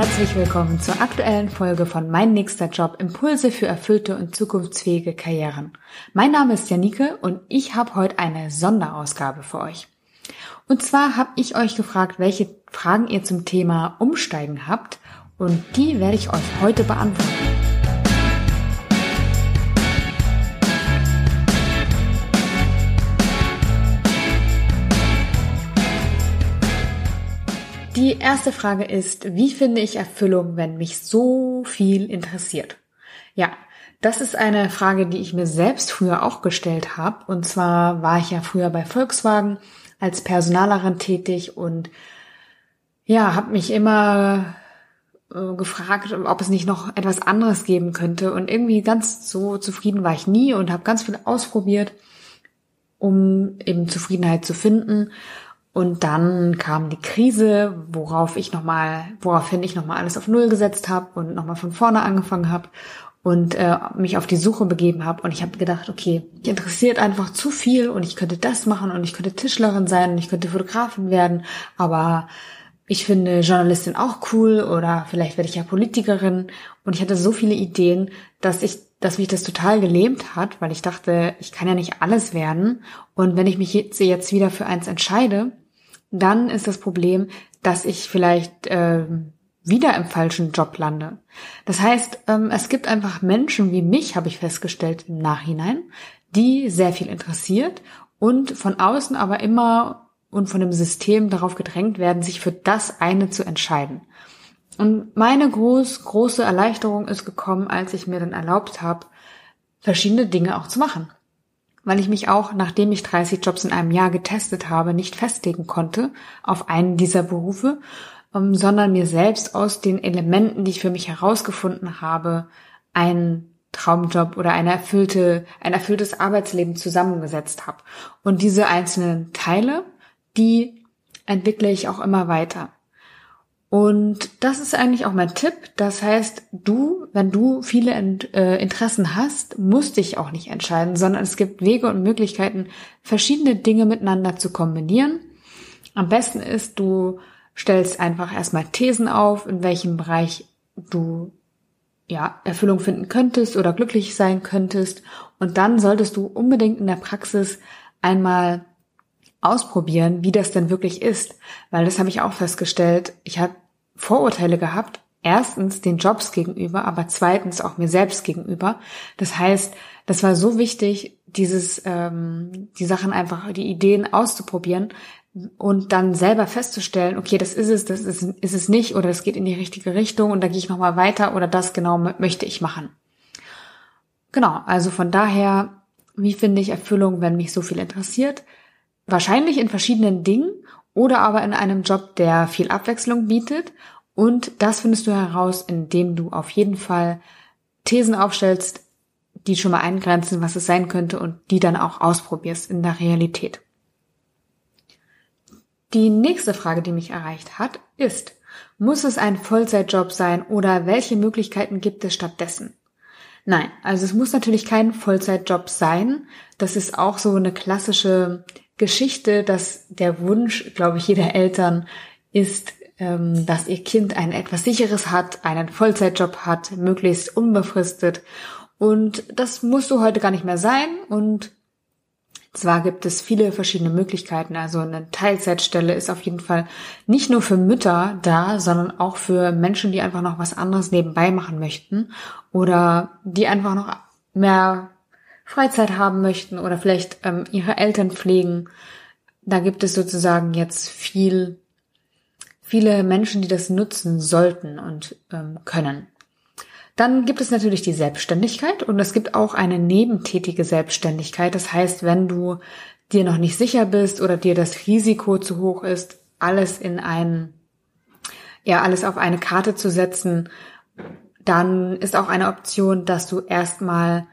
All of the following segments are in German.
herzlich willkommen zur aktuellen Folge von Mein nächster Job Impulse für erfüllte und zukunftsfähige Karrieren. Mein Name ist Janike und ich habe heute eine Sonderausgabe für euch. Und zwar habe ich euch gefragt, welche Fragen ihr zum Thema Umsteigen habt und die werde ich euch heute beantworten. Die erste Frage ist, wie finde ich Erfüllung, wenn mich so viel interessiert? Ja, das ist eine Frage, die ich mir selbst früher auch gestellt habe. Und zwar war ich ja früher bei Volkswagen als Personalerin tätig und ja, habe mich immer äh, gefragt, ob es nicht noch etwas anderes geben könnte. Und irgendwie ganz so zufrieden war ich nie und habe ganz viel ausprobiert, um eben Zufriedenheit zu finden. Und dann kam die Krise, worauf ich nochmal, woraufhin ich nochmal alles auf Null gesetzt habe und nochmal von vorne angefangen habe und äh, mich auf die Suche begeben habe. Und ich habe gedacht, okay, mich interessiert einfach zu viel und ich könnte das machen und ich könnte Tischlerin sein und ich könnte Fotografin werden, aber ich finde Journalistin auch cool oder vielleicht werde ich ja Politikerin. Und ich hatte so viele Ideen, dass ich, dass mich das total gelähmt hat, weil ich dachte, ich kann ja nicht alles werden. Und wenn ich mich jetzt, jetzt wieder für eins entscheide, dann ist das Problem, dass ich vielleicht äh, wieder im falschen Job lande. Das heißt, ähm, es gibt einfach Menschen wie mich, habe ich festgestellt im Nachhinein, die sehr viel interessiert und von außen aber immer und von dem System darauf gedrängt werden, sich für das eine zu entscheiden. Und meine groß, große Erleichterung ist gekommen, als ich mir dann erlaubt habe, verschiedene Dinge auch zu machen weil ich mich auch, nachdem ich 30 Jobs in einem Jahr getestet habe, nicht festlegen konnte auf einen dieser Berufe, ähm, sondern mir selbst aus den Elementen, die ich für mich herausgefunden habe, einen Traumjob oder eine erfüllte, ein erfülltes Arbeitsleben zusammengesetzt habe. Und diese einzelnen Teile, die entwickle ich auch immer weiter. Und das ist eigentlich auch mein Tipp. Das heißt, du, wenn du viele äh, Interessen hast, musst dich auch nicht entscheiden, sondern es gibt Wege und Möglichkeiten, verschiedene Dinge miteinander zu kombinieren. Am besten ist, du stellst einfach erstmal Thesen auf, in welchem Bereich du ja, Erfüllung finden könntest oder glücklich sein könntest. Und dann solltest du unbedingt in der Praxis einmal ausprobieren, wie das denn wirklich ist. Weil das habe ich auch festgestellt. Ich habe Vorurteile gehabt. Erstens den Jobs gegenüber, aber zweitens auch mir selbst gegenüber. Das heißt, das war so wichtig, dieses, ähm, die Sachen einfach, die Ideen auszuprobieren und dann selber festzustellen, okay, das ist es, das ist, ist es nicht oder es geht in die richtige Richtung und da gehe ich nochmal weiter oder das genau möchte ich machen. Genau, also von daher, wie finde ich Erfüllung, wenn mich so viel interessiert? Wahrscheinlich in verschiedenen Dingen oder aber in einem Job, der viel Abwechslung bietet. Und das findest du heraus, indem du auf jeden Fall Thesen aufstellst, die schon mal eingrenzen, was es sein könnte und die dann auch ausprobierst in der Realität. Die nächste Frage, die mich erreicht hat, ist, muss es ein Vollzeitjob sein oder welche Möglichkeiten gibt es stattdessen? Nein, also es muss natürlich kein Vollzeitjob sein. Das ist auch so eine klassische Geschichte, dass der Wunsch, glaube ich, jeder Eltern ist, ähm, dass ihr Kind ein etwas sicheres hat, einen Vollzeitjob hat, möglichst unbefristet. Und das musst du heute gar nicht mehr sein. Und zwar gibt es viele verschiedene Möglichkeiten. Also eine Teilzeitstelle ist auf jeden Fall nicht nur für Mütter da, sondern auch für Menschen, die einfach noch was anderes nebenbei machen möchten oder die einfach noch mehr Freizeit haben möchten oder vielleicht ähm, ihre Eltern pflegen. Da gibt es sozusagen jetzt viel, viele Menschen, die das nutzen sollten und ähm, können. Dann gibt es natürlich die Selbstständigkeit und es gibt auch eine nebentätige Selbstständigkeit. Das heißt, wenn du dir noch nicht sicher bist oder dir das Risiko zu hoch ist, alles in ein, ja, alles auf eine Karte zu setzen, dann ist auch eine Option, dass du erstmal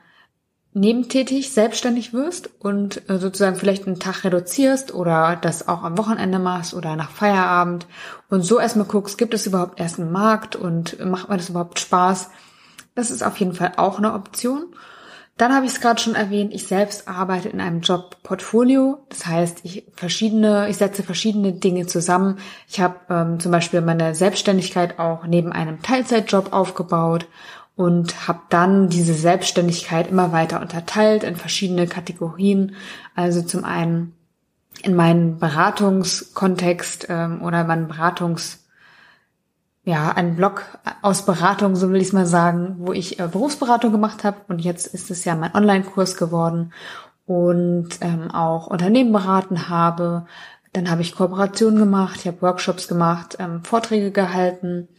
nebentätig selbstständig wirst und äh, sozusagen vielleicht einen Tag reduzierst oder das auch am Wochenende machst oder nach Feierabend und so erstmal guckst, gibt es überhaupt erst einen Markt und macht mir das überhaupt Spaß? Das ist auf jeden Fall auch eine Option. Dann habe ich es gerade schon erwähnt, ich selbst arbeite in einem Jobportfolio. Das heißt, ich verschiedene, ich setze verschiedene Dinge zusammen. Ich habe ähm, zum Beispiel meine Selbstständigkeit auch neben einem Teilzeitjob aufgebaut und habe dann diese Selbstständigkeit immer weiter unterteilt in verschiedene Kategorien. Also zum einen in meinen Beratungskontext ähm, oder meinen Beratungs ja, ein Blog aus Beratung, so will ich es mal sagen, wo ich äh, Berufsberatung gemacht habe und jetzt ist es ja mein Online-Kurs geworden und ähm, auch Unternehmen beraten habe. Dann habe ich Kooperationen gemacht, ich habe Workshops gemacht, ähm, Vorträge gehalten.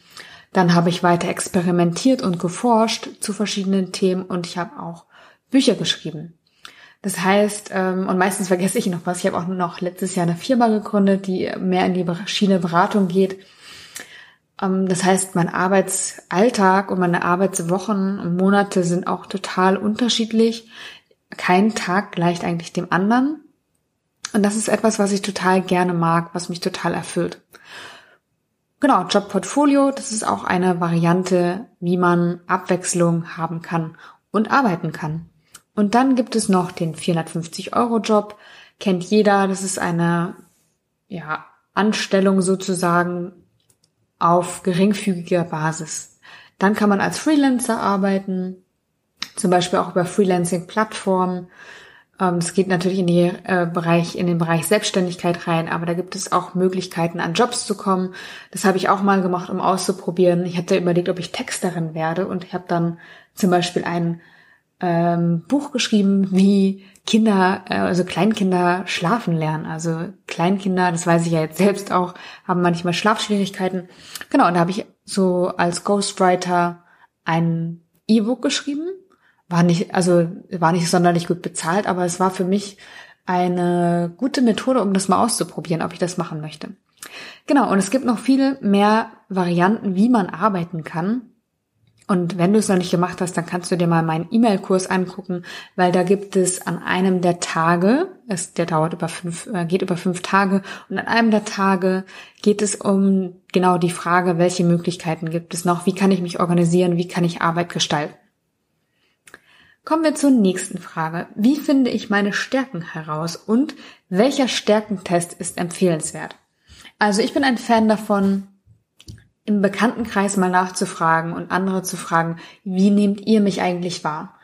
Dann habe ich weiter experimentiert und geforscht zu verschiedenen Themen und ich habe auch Bücher geschrieben. Das heißt, ähm, und meistens vergesse ich noch was, ich habe auch noch letztes Jahr eine Firma gegründet, die mehr in die Schiene Beratung geht ähm, das heißt, mein Arbeitsalltag und meine Arbeitswochen und Monate sind auch total unterschiedlich. Kein Tag gleicht eigentlich dem anderen. Und das ist etwas, was ich total gerne mag, was mich total erfüllt. Genau, Jobportfolio, das ist auch eine Variante, wie man Abwechslung haben kann und arbeiten kann. Und dann gibt es noch den 450-Euro-Job. Kennt jeder, das ist eine ja, Anstellung sozusagen auf geringfügiger Basis. Dann kann man als Freelancer arbeiten, zum Beispiel auch über Freelancing-Plattformen. Es ähm, geht natürlich in, die, äh, Bereich, in den Bereich Selbstständigkeit rein, aber da gibt es auch Möglichkeiten, an Jobs zu kommen. Das habe ich auch mal gemacht, um auszuprobieren. Ich hatte überlegt, ob ich Texterin werde und ich habe dann zum Beispiel ein ähm, Buch geschrieben, wie Kinder, äh, also Kleinkinder schlafen lernen. Also Kleinkinder, das weiß ich ja jetzt selbst auch, haben manchmal Schlafschwierigkeiten. Genau, und da habe ich so als Ghostwriter ein E-Book geschrieben. War nicht, also war nicht sonderlich gut bezahlt, aber es war für mich eine gute Methode, um das mal auszuprobieren, ob ich das machen möchte. Genau, und es gibt noch viele mehr Varianten, wie man arbeiten kann. Und wenn du es noch nicht gemacht hast, dann kannst du dir mal meinen E-Mail-Kurs angucken, weil da gibt es an einem der Tage, es, der dauert über fünf, äh, geht über fünf Tage, und an einem der Tage geht es um genau die Frage, welche Möglichkeiten gibt es noch, wie kann ich mich organisieren, wie kann ich Arbeit gestalten. Kommen wir zur nächsten Frage. Wie finde ich meine Stärken heraus und welcher Stärkentest ist empfehlenswert? Also ich bin ein Fan davon, im Bekanntenkreis mal nachzufragen und andere zu fragen, wie nehmt ihr mich eigentlich wahr?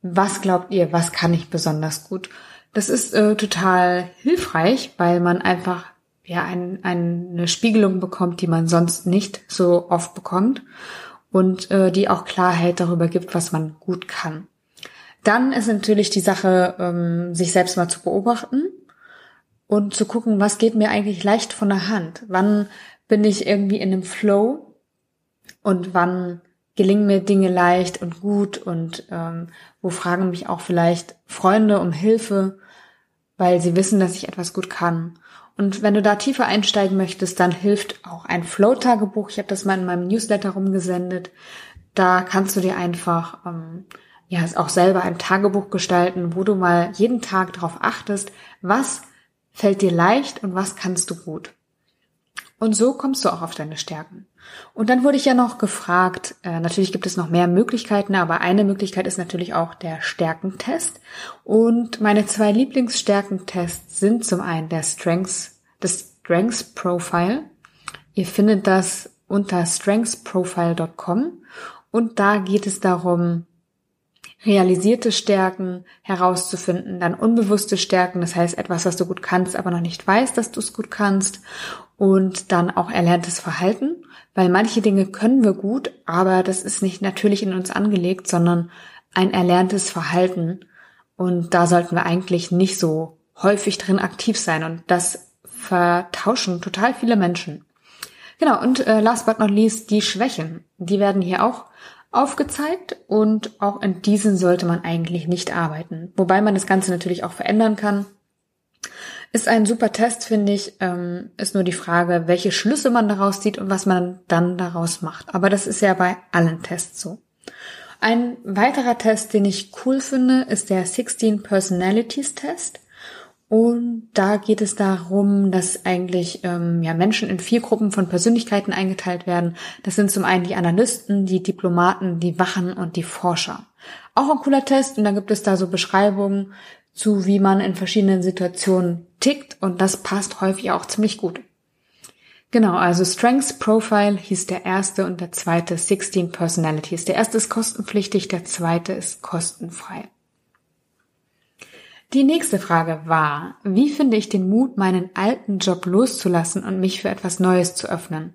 Was glaubt ihr, was kann ich besonders gut? Das ist äh, total hilfreich, weil man einfach ja ein, eine Spiegelung bekommt, die man sonst nicht so oft bekommt und äh, die auch Klarheit darüber gibt, was man gut kann. Dann ist natürlich die Sache, ähm, sich selbst mal zu beobachten und zu gucken, was geht mir eigentlich leicht von der Hand? Wann bin ich irgendwie in einem Flow und wann gelingen mir Dinge leicht und gut und ähm, wo fragen mich auch vielleicht Freunde um Hilfe, weil sie wissen, dass ich etwas gut kann. Und wenn du da tiefer einsteigen möchtest, dann hilft auch ein Flow-Tagebuch. Ich habe das mal in meinem Newsletter rumgesendet. Da kannst du dir einfach ähm, ja auch selber ein Tagebuch gestalten, wo du mal jeden Tag darauf achtest, was fällt dir leicht und was kannst du gut. Und so kommst du auch auf deine Stärken. Und dann wurde ich ja noch gefragt, äh, natürlich gibt es noch mehr Möglichkeiten, aber eine Möglichkeit ist natürlich auch der Stärkentest. Und meine zwei Lieblingsstärkentests sind zum einen der Strengths, das Strengths Profile. Ihr findet das unter strengthsprofile.com und da geht es darum, realisierte Stärken herauszufinden, dann unbewusste Stärken, das heißt etwas, was du gut kannst, aber noch nicht weißt, dass du es gut kannst und dann auch erlerntes Verhalten, weil manche Dinge können wir gut, aber das ist nicht natürlich in uns angelegt, sondern ein erlerntes Verhalten und da sollten wir eigentlich nicht so häufig drin aktiv sein und das vertauschen total viele Menschen. Genau, und äh, last but not least die Schwächen. Die werden hier auch aufgezeigt und auch in diesen sollte man eigentlich nicht arbeiten. Wobei man das Ganze natürlich auch verändern kann. Ist ein super Test, finde ich. Ähm, ist nur die Frage, welche Schlüsse man daraus zieht und was man dann daraus macht. Aber das ist ja bei allen Tests so. Ein weiterer Test, den ich cool finde, ist der 16 Personalities Test. Und da geht es darum, dass eigentlich ähm, ja, Menschen in vier Gruppen von Persönlichkeiten eingeteilt werden. Das sind zum einen die Analysten, die Diplomaten, die Wachen und die Forscher. Auch ein cooler Test und dann gibt es da so Beschreibungen zu, wie man in verschiedenen Situationen tickt und das passt häufig auch ziemlich gut. Genau, also Strengths Profile hieß der erste und der zweite 16 Personalities. Der erste ist kostenpflichtig, der zweite ist kostenfrei. Die nächste Frage war, wie finde ich den Mut, meinen alten Job loszulassen und mich für etwas Neues zu öffnen?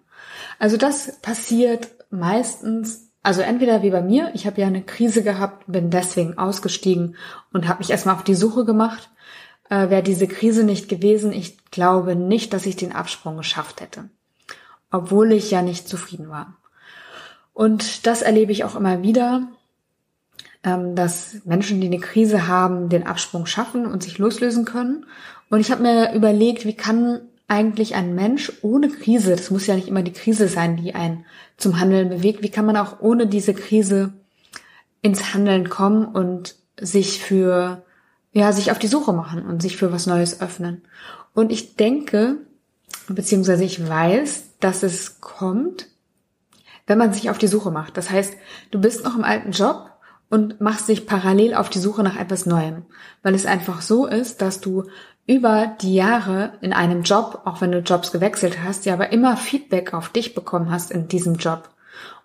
Also das passiert meistens, also entweder wie bei mir, ich habe ja eine Krise gehabt, bin deswegen ausgestiegen und habe mich erstmal auf die Suche gemacht. Äh, Wäre diese Krise nicht gewesen, ich glaube nicht, dass ich den Absprung geschafft hätte, obwohl ich ja nicht zufrieden war. Und das erlebe ich auch immer wieder, dass Menschen, die eine Krise haben, den Absprung schaffen und sich loslösen können. Und ich habe mir überlegt, wie kann eigentlich ein Mensch ohne Krise, das muss ja nicht immer die Krise sein, die einen zum Handeln bewegt, wie kann man auch ohne diese Krise ins Handeln kommen und sich für, ja, sich auf die Suche machen und sich für was Neues öffnen. Und ich denke, beziehungsweise ich weiß, dass es kommt, wenn man sich auf die Suche macht. Das heißt, du bist noch im alten Job und machst dich parallel auf die Suche nach etwas Neuem. Weil es einfach so ist, dass du über die Jahre in einem Job, auch wenn du Jobs gewechselt hast, ja aber immer Feedback auf dich bekommen hast in diesem Job.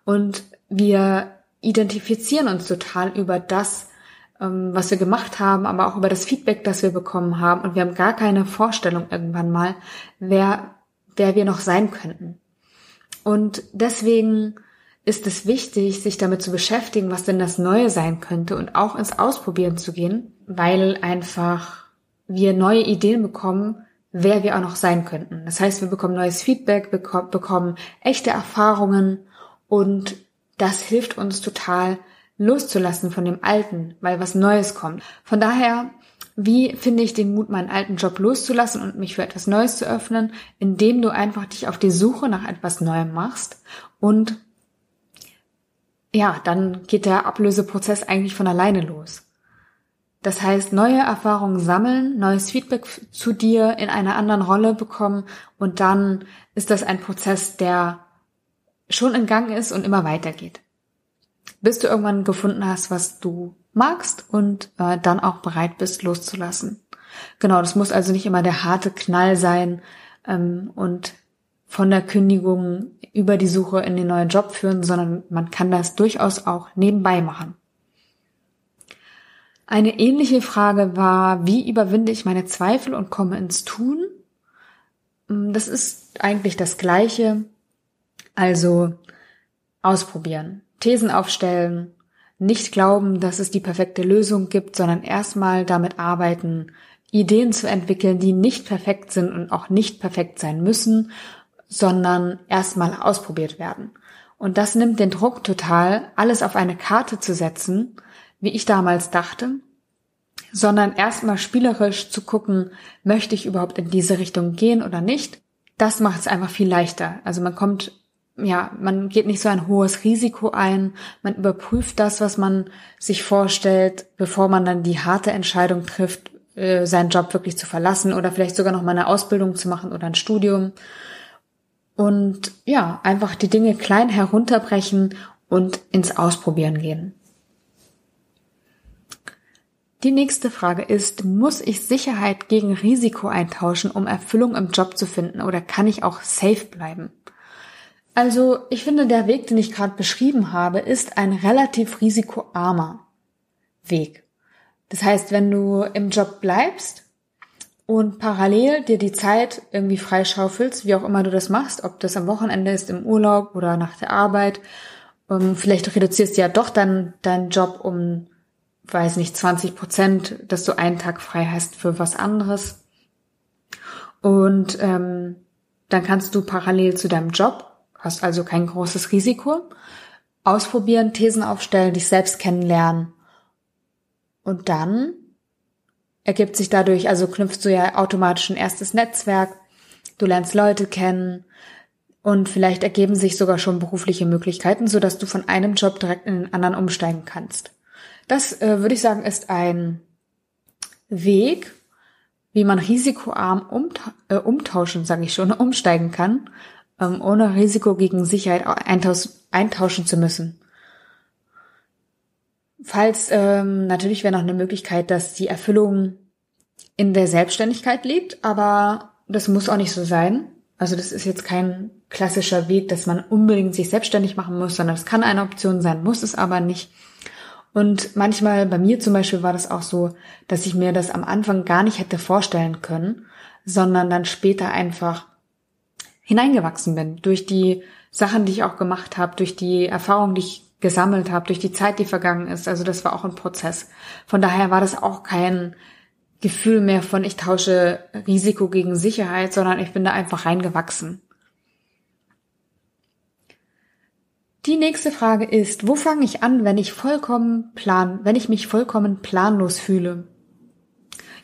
Und wir identifizieren uns total über das, ähm, was wir gemacht haben, aber auch über das Feedback, das wir bekommen haben. Und wir haben gar keine Vorstellung irgendwann mal, wer, wer wir noch sein könnten. Und deswegen ist es wichtig, sich damit zu beschäftigen, was denn das Neue sein könnte und auch ins Ausprobieren zu gehen, weil einfach wir neue Ideen bekommen, wer wir auch noch sein könnten. Das heißt, wir bekommen neues Feedback, bekommen echte Erfahrungen und das hilft uns total loszulassen von dem Alten, weil was Neues kommt. Von daher, wie finde ich den Mut, meinen alten Job loszulassen und mich für etwas Neues zu öffnen, indem du einfach dich auf die Suche nach etwas Neuem machst und ja, dann geht der Ablöseprozess eigentlich von alleine los. Das heißt, neue Erfahrungen sammeln, neues Feedback zu dir in einer anderen Rolle bekommen und dann ist das ein Prozess, der schon in Gang ist und immer weitergeht. Bis du irgendwann gefunden hast, was du magst und äh, dann auch bereit bist, loszulassen. Genau, das muss also nicht immer der harte Knall sein ähm, und von der Kündigung über die Suche in den neuen Job führen, sondern man kann das durchaus auch nebenbei machen. Eine ähnliche Frage war, wie überwinde ich meine Zweifel und komme ins Tun? Mm, das ist eigentlich das Gleiche. Also ausprobieren, Thesen aufstellen, nicht glauben, dass es die perfekte Lösung gibt, sondern erstmal damit arbeiten, Ideen zu entwickeln, die nicht perfekt sind und auch nicht perfekt sein müssen sondern erstmal ausprobiert werden. Und das nimmt den Druck total, alles auf eine Karte zu setzen, wie ich damals dachte, sondern erstmal spielerisch zu gucken, möchte ich überhaupt in diese Richtung gehen oder nicht. Das macht es einfach viel leichter. Also man kommt, ja, man geht nicht so ein hohes Risiko ein, man überprüft das, was man sich vorstellt, bevor man dann die harte Entscheidung trifft, äh, seinen Job wirklich zu verlassen oder vielleicht sogar noch mal eine Ausbildung zu machen oder ein Studium und ja, einfach die Dinge klein herunterbrechen und ins Ausprobieren gehen. Die nächste Frage ist, muss ich Sicherheit gegen Risiko eintauschen, um Erfüllung im Job zu finden oder kann ich auch safe bleiben? Also ich finde, der Weg, den ich gerade beschrieben habe, ist ein relativ risikoarmer Weg. Das heißt, wenn du im Job bleibst, und parallel dir die Zeit irgendwie freischaufelst, wie auch immer du das machst, ob das am Wochenende ist, im Urlaub oder nach der Arbeit. Ähm, vielleicht reduzierst du ja doch dann deinen Job um, weiß nicht, 20 Prozent, dass du einen Tag frei hast für was anderes. Und ähm, dann kannst du parallel zu deinem Job, hast also kein großes Risiko, ausprobieren, Thesen aufstellen, dich selbst kennenlernen. Und dann ergibt sich dadurch, also knüpfst du ja automatisch ein erstes Netzwerk, du lernst Leute kennen und vielleicht ergeben sich sogar schon berufliche Möglichkeiten, so dass du von einem Job direkt in den anderen umsteigen kannst. Das äh, würde ich sagen, ist ein Weg, wie man risikoarm umta äh, umtauschen, sage ich schon, umsteigen kann, ähm, ohne Risiko gegen Sicherheit eintauschen zu müssen. Falls ähm, natürlich wäre noch eine Möglichkeit, dass die Erfüllung in der Selbstständigkeit liegt, aber das muss auch nicht so sein. Also das ist jetzt kein klassischer Weg, dass man unbedingt sich selbstständig machen muss, sondern es kann eine Option sein, muss es aber nicht. Und manchmal, bei mir zum Beispiel war das auch so, dass ich mir das am Anfang gar nicht hätte vorstellen können, sondern dann später einfach hineingewachsen bin durch die Sachen, die ich auch gemacht habe, durch die Erfahrungen, die ich gesammelt habe, durch die Zeit, die vergangen ist. Also das war auch ein Prozess. Von daher war das auch kein Gefühl mehr von, ich tausche Risiko gegen Sicherheit, sondern ich bin da einfach reingewachsen. Die nächste Frage ist, wo fange ich an, wenn ich vollkommen plan, wenn ich mich vollkommen planlos fühle?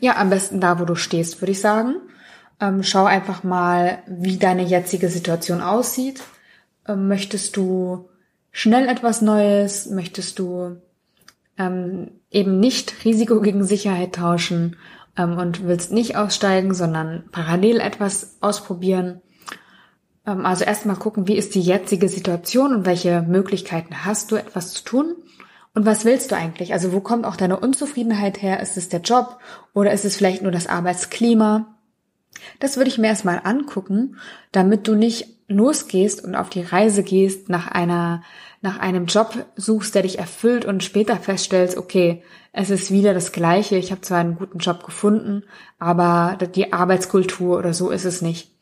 Ja, am besten da, wo du stehst, würde ich sagen. Ähm, schau einfach mal, wie deine jetzige Situation aussieht. Ähm, möchtest du schnell etwas Neues? Möchtest du ähm, eben nicht Risiko gegen Sicherheit tauschen ähm, und willst nicht aussteigen, sondern parallel etwas ausprobieren? Ähm, also erstmal gucken, wie ist die jetzige Situation und welche Möglichkeiten hast du, etwas zu tun? Und was willst du eigentlich? Also wo kommt auch deine Unzufriedenheit her? Ist es der Job oder ist es vielleicht nur das Arbeitsklima? Das würde ich mir erstmal angucken, damit du nicht losgehst und auf die Reise gehst nach einer, nach einem Job suchst, der dich erfüllt und später feststellst, okay, es ist wieder das Gleiche. Ich habe zwar einen guten Job gefunden, aber die Arbeitskultur oder so ist es nicht.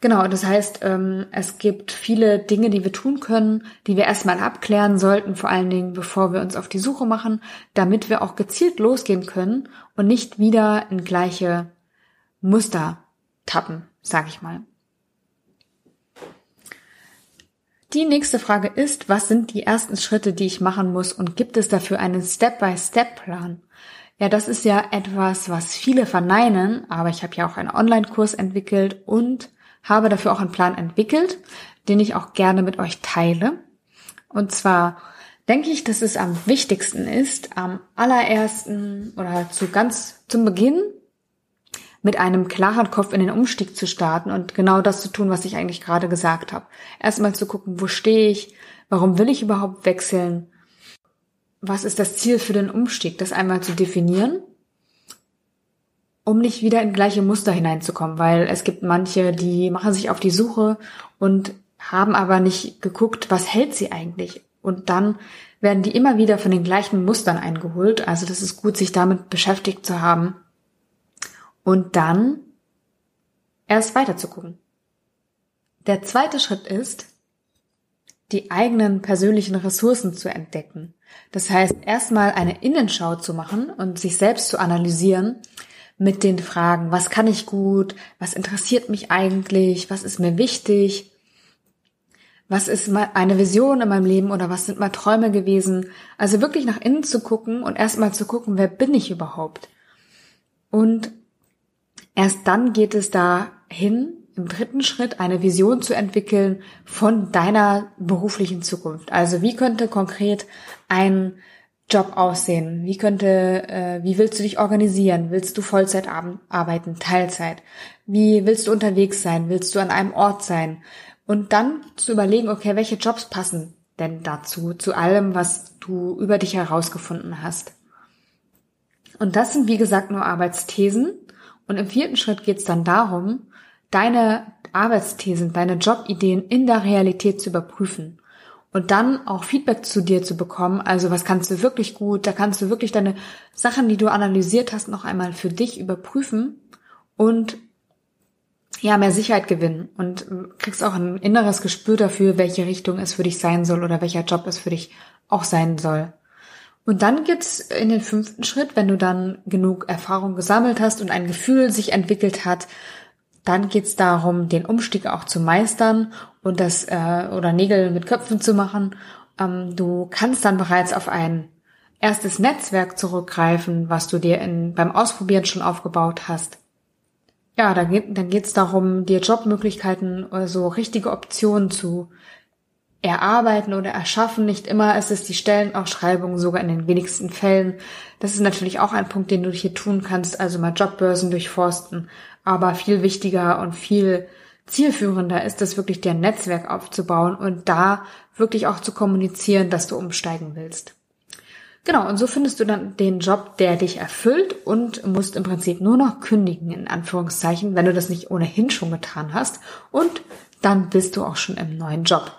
Genau, das heißt, ähm, es gibt viele Dinge, die wir tun können, die wir erstmal abklären sollten, vor allen Dingen, bevor wir uns auf die Suche machen, damit wir auch gezielt losgehen können und nicht wieder in gleiche Muster tappen, sag ich mal. Die nächste Frage ist, was sind die ersten Schritte, die ich machen muss und gibt es dafür einen Step-by-Step-Plan? Ja, das ist ja etwas, was viele verneinen, aber ich habe ja auch einen Online-Kurs entwickelt und habe dafür auch einen Plan entwickelt, den ich auch gerne mit euch teile. Und zwar denke ich, dass es am wichtigsten ist, am allerersten oder zu ganz zum Beginn mit einem klaren Kopf in den Umstieg zu starten und genau das zu tun, was ich eigentlich gerade gesagt habe. Erstmal zu gucken, wo stehe ich, warum will ich überhaupt wechseln, was ist das Ziel für den Umstieg, das einmal zu definieren um nicht wieder in gleiche Muster hineinzukommen, weil es gibt manche, die machen sich auf die Suche und haben aber nicht geguckt, was hält sie eigentlich. Und dann werden die immer wieder von den gleichen Mustern eingeholt. Also das ist gut, sich damit beschäftigt zu haben. Und dann erst weiter zu gucken. Der zweite Schritt ist, die eigenen persönlichen Ressourcen zu entdecken. Das heißt, erstmal eine Innenschau zu machen und sich selbst zu analysieren, mit den Fragen, was kann ich gut, was interessiert mich eigentlich, was ist mir wichtig, was ist eine Vision in meinem Leben oder was sind mal Träume gewesen. Also wirklich nach innen zu gucken und erstmal zu gucken, wer bin ich überhaupt. Und erst dann geht es dahin, im dritten Schritt eine Vision zu entwickeln von deiner beruflichen Zukunft. Also wie könnte konkret ein Job aussehen? Wie könnte, äh, wie willst du dich organisieren? Willst du Vollzeit arbeiten, Teilzeit? Wie willst du unterwegs sein? Willst du an einem Ort sein? Und dann zu überlegen, okay, welche Jobs passen denn dazu, zu allem, was du über dich herausgefunden hast. Und das sind, wie gesagt, nur Arbeitsthesen. Und im vierten Schritt geht es dann darum, deine Arbeitsthesen, deine Jobideen in der Realität zu überprüfen und dann auch Feedback zu dir zu bekommen. Also was kannst du wirklich gut? Da kannst du wirklich deine Sachen, die du analysiert hast, noch einmal für dich überprüfen und ja, mehr Sicherheit gewinnen und kriegst auch ein inneres Gespür dafür, welche Richtung es für dich sein soll oder welcher Job es für dich auch sein soll. Und dann geht's in den fünften Schritt, wenn du dann genug Erfahrung gesammelt hast und ein Gefühl sich entwickelt hat, dann geht's darum, den Umstieg auch zu meistern und das äh, oder Nägel mit Köpfen zu machen. Ähm, du kannst dann bereits auf ein erstes Netzwerk zurückgreifen, was du dir in, beim Ausprobieren schon aufgebaut hast. Ja, dann geht dann geht's darum, dir Jobmöglichkeiten oder so richtige Optionen zu erarbeiten oder erschaffen. Nicht immer ist es die Stellenausschreibung, sogar in den wenigsten Fällen. Das ist natürlich auch ein Punkt, den du hier tun kannst, also mal Jobbörsen durchforsten. Aber viel wichtiger und viel zielführender ist es wirklich, dir ein Netzwerk aufzubauen und da wirklich auch zu kommunizieren, dass du umsteigen willst. Genau, und so findest du dann den Job, der dich erfüllt und musst im Prinzip nur noch kündigen, in Anführungszeichen, wenn du das nicht ohnehin schon getan hast. Und dann bist du auch schon im neuen Job.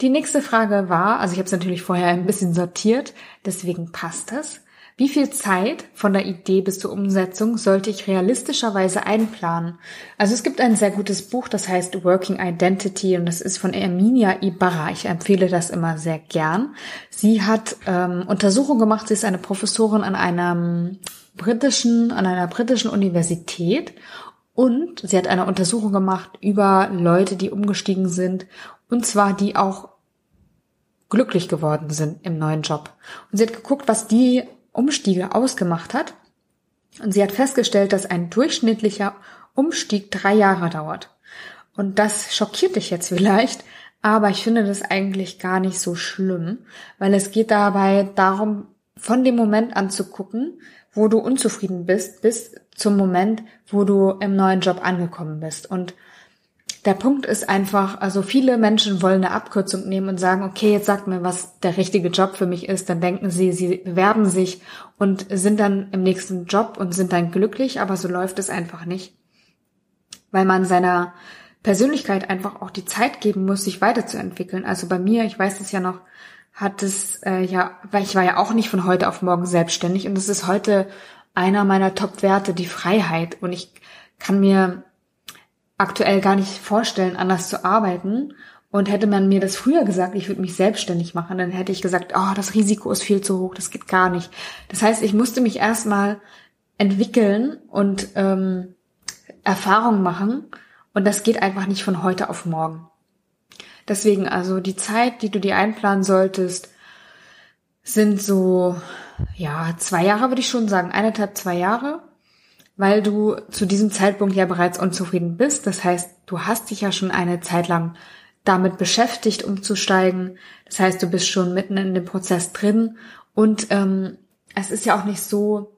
Die nächste Frage war, also ich habe es natürlich vorher ein bisschen sortiert, deswegen passt das. Wie viel Zeit von der Idee bis zur Umsetzung sollte ich realistischerweise einplanen? Also es gibt ein sehr gutes Buch, das heißt Working Identity und das ist von Erminia Ibarra. Ich empfehle das immer sehr gern. Sie hat ähm, Untersuchungen gemacht. Sie ist eine Professorin an einem britischen, an einer britischen Universität und sie hat eine Untersuchung gemacht über Leute, die umgestiegen sind und zwar die auch glücklich geworden sind im neuen Job. Und sie hat geguckt, was die Umstiege ausgemacht hat. Und sie hat festgestellt, dass ein durchschnittlicher Umstieg drei Jahre dauert. Und das schockiert dich jetzt vielleicht, aber ich finde das eigentlich gar nicht so schlimm, weil es geht dabei darum, von dem Moment an zu gucken, wo du unzufrieden bist, bis zum Moment, wo du im neuen Job angekommen bist. Und der Punkt ist einfach, also viele Menschen wollen eine Abkürzung nehmen und sagen, okay, jetzt sagt mir, was der richtige Job für mich ist. Dann denken sie, sie bewerben sich und sind dann im nächsten Job und sind dann glücklich, aber so läuft es einfach nicht. Weil man seiner Persönlichkeit einfach auch die Zeit geben muss, sich weiterzuentwickeln. Also bei mir, ich weiß es ja noch, hat es äh, ja, weil ich war ja auch nicht von heute auf morgen selbstständig und es ist heute einer meiner Top-Werte, die Freiheit. Und ich kann mir aktuell gar nicht vorstellen, anders zu arbeiten. Und hätte man mir das früher gesagt, ich würde mich selbstständig machen, dann hätte ich gesagt, oh, das Risiko ist viel zu hoch, das geht gar nicht. Das heißt, ich musste mich erstmal entwickeln und ähm, Erfahrung machen. Und das geht einfach nicht von heute auf morgen. Deswegen also die Zeit, die du dir einplanen solltest, sind so, ja, zwei Jahre würde ich schon sagen, eineinhalb, zwei Jahre weil du zu diesem Zeitpunkt ja bereits unzufrieden bist. Das heißt, du hast dich ja schon eine Zeit lang damit beschäftigt, umzusteigen. Das heißt, du bist schon mitten in dem Prozess drin. Und ähm, es ist ja auch nicht so,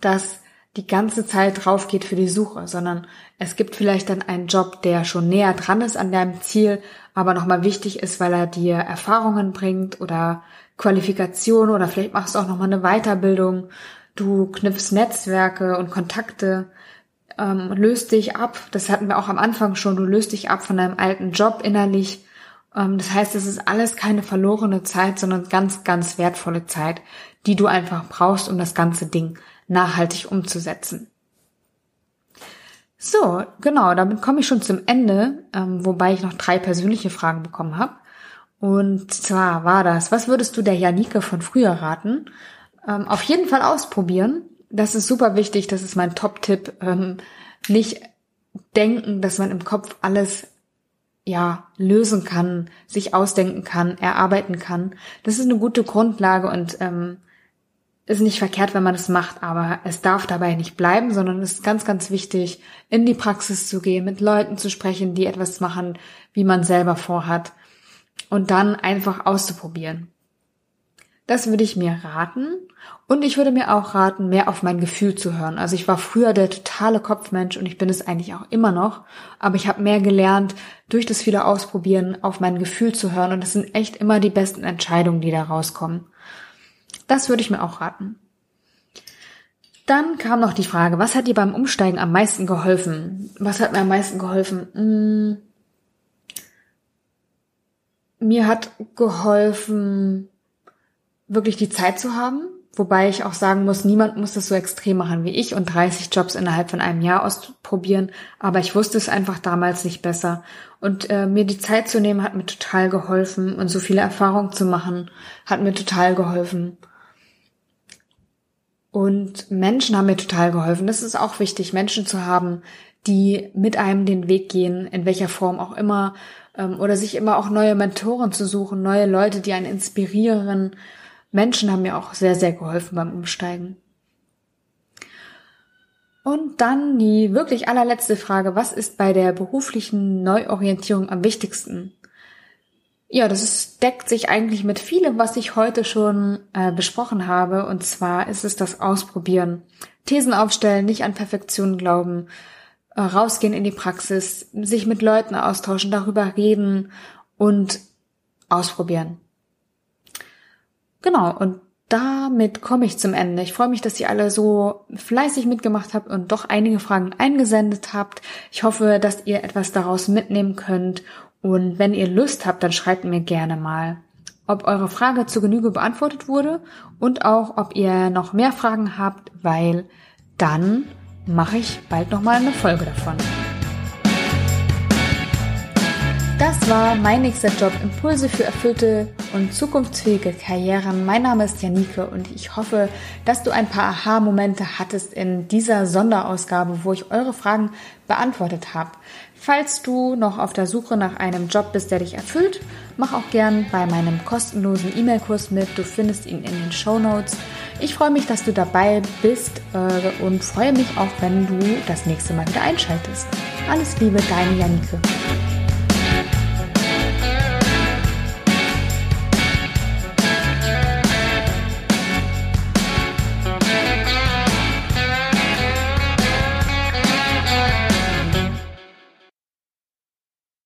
dass die ganze Zeit drauf geht für die Suche, sondern es gibt vielleicht dann einen Job, der schon näher dran ist an deinem Ziel, aber nochmal wichtig ist, weil er dir Erfahrungen bringt oder Qualifikation oder vielleicht machst du auch nochmal eine Weiterbildung Du knüpfst Netzwerke und Kontakte, ähm, löst dich ab. Das hatten wir auch am Anfang schon. Du löst dich ab von deinem alten Job innerlich. Ähm, das heißt, es ist alles keine verlorene Zeit, sondern ganz, ganz wertvolle Zeit, die du einfach brauchst, um das ganze Ding nachhaltig umzusetzen. So, genau, damit komme ich schon zum Ende, ähm, wobei ich noch drei persönliche Fragen bekommen habe. Und zwar war das, was würdest du der Janike von früher raten? Ähm, auf jeden Fall ausprobieren. Das ist super wichtig. Das ist mein Top-Tipp. Ähm, nicht denken, dass man im Kopf alles ja lösen kann, sich ausdenken kann, erarbeiten kann. Das ist eine gute Grundlage und ähm, ist nicht verkehrt, wenn man das macht, aber es darf dabei nicht bleiben, sondern es ist ganz, ganz wichtig, in die Praxis zu gehen, mit Leuten zu sprechen, die etwas machen, wie man selber vorhat und dann einfach auszuprobieren. Das würde ich mir raten. Und ich würde mir auch raten, mehr auf mein Gefühl zu hören. Also ich war früher der totale Kopfmensch und ich bin es eigentlich auch immer noch. Aber ich habe mehr gelernt, durch das viele Ausprobieren auf mein Gefühl zu hören. Und das sind echt immer die besten Entscheidungen, die da rauskommen. Das würde ich mir auch raten. Dann kam noch die Frage, was hat dir beim Umsteigen am meisten geholfen? Was hat mir am meisten geholfen? Hm, mir hat geholfen, wirklich die Zeit zu haben. Wobei ich auch sagen muss, niemand muss das so extrem machen wie ich und 30 Jobs innerhalb von einem Jahr ausprobieren. Aber ich wusste es einfach damals nicht besser. Und äh, mir die Zeit zu nehmen, hat mir total geholfen. Und so viele Erfahrungen zu machen, hat mir total geholfen. Und Menschen haben mir total geholfen. Das ist auch wichtig, Menschen zu haben, die mit einem den Weg gehen, in welcher Form auch immer. Ähm, oder sich immer auch neue Mentoren zu suchen, neue Leute, die einen inspirieren Menschen haben mir auch sehr, sehr geholfen beim Umsteigen. Und dann die wirklich allerletzte Frage, was ist bei der beruflichen Neuorientierung am wichtigsten? Ja, das deckt sich eigentlich mit vielem, was ich heute schon äh, besprochen habe. Und zwar ist es das Ausprobieren. Thesen aufstellen, nicht an Perfektion glauben, äh, rausgehen in die Praxis, sich mit Leuten austauschen, darüber reden und ausprobieren. Genau, und damit komme ich zum Ende. Ich freue mich, dass ihr alle so fleißig mitgemacht habt und doch einige Fragen eingesendet habt. Ich hoffe, dass ihr etwas daraus mitnehmen könnt. Und wenn ihr Lust habt, dann schreibt mir gerne mal, ob eure Frage zur Genüge beantwortet wurde und auch, ob ihr noch mehr Fragen habt, weil dann mache ich bald nochmal eine Folge davon. Das war mein nächster Job, Impulse für erfüllte und zukunftsfähige Karrieren. Mein Name ist Janike und ich hoffe, dass du ein paar Aha-Momente hattest in dieser Sonderausgabe, wo ich eure Fragen beantwortet habe. Falls du noch auf der Suche nach einem Job bist, der dich erfüllt, mach auch gern bei meinem kostenlosen E-Mail-Kurs mit. Du findest ihn in den Show Notes. Ich freue mich, dass du dabei bist äh, und freue mich auch, wenn du das nächste Mal wieder einschaltest. Alles Liebe, deine Janike.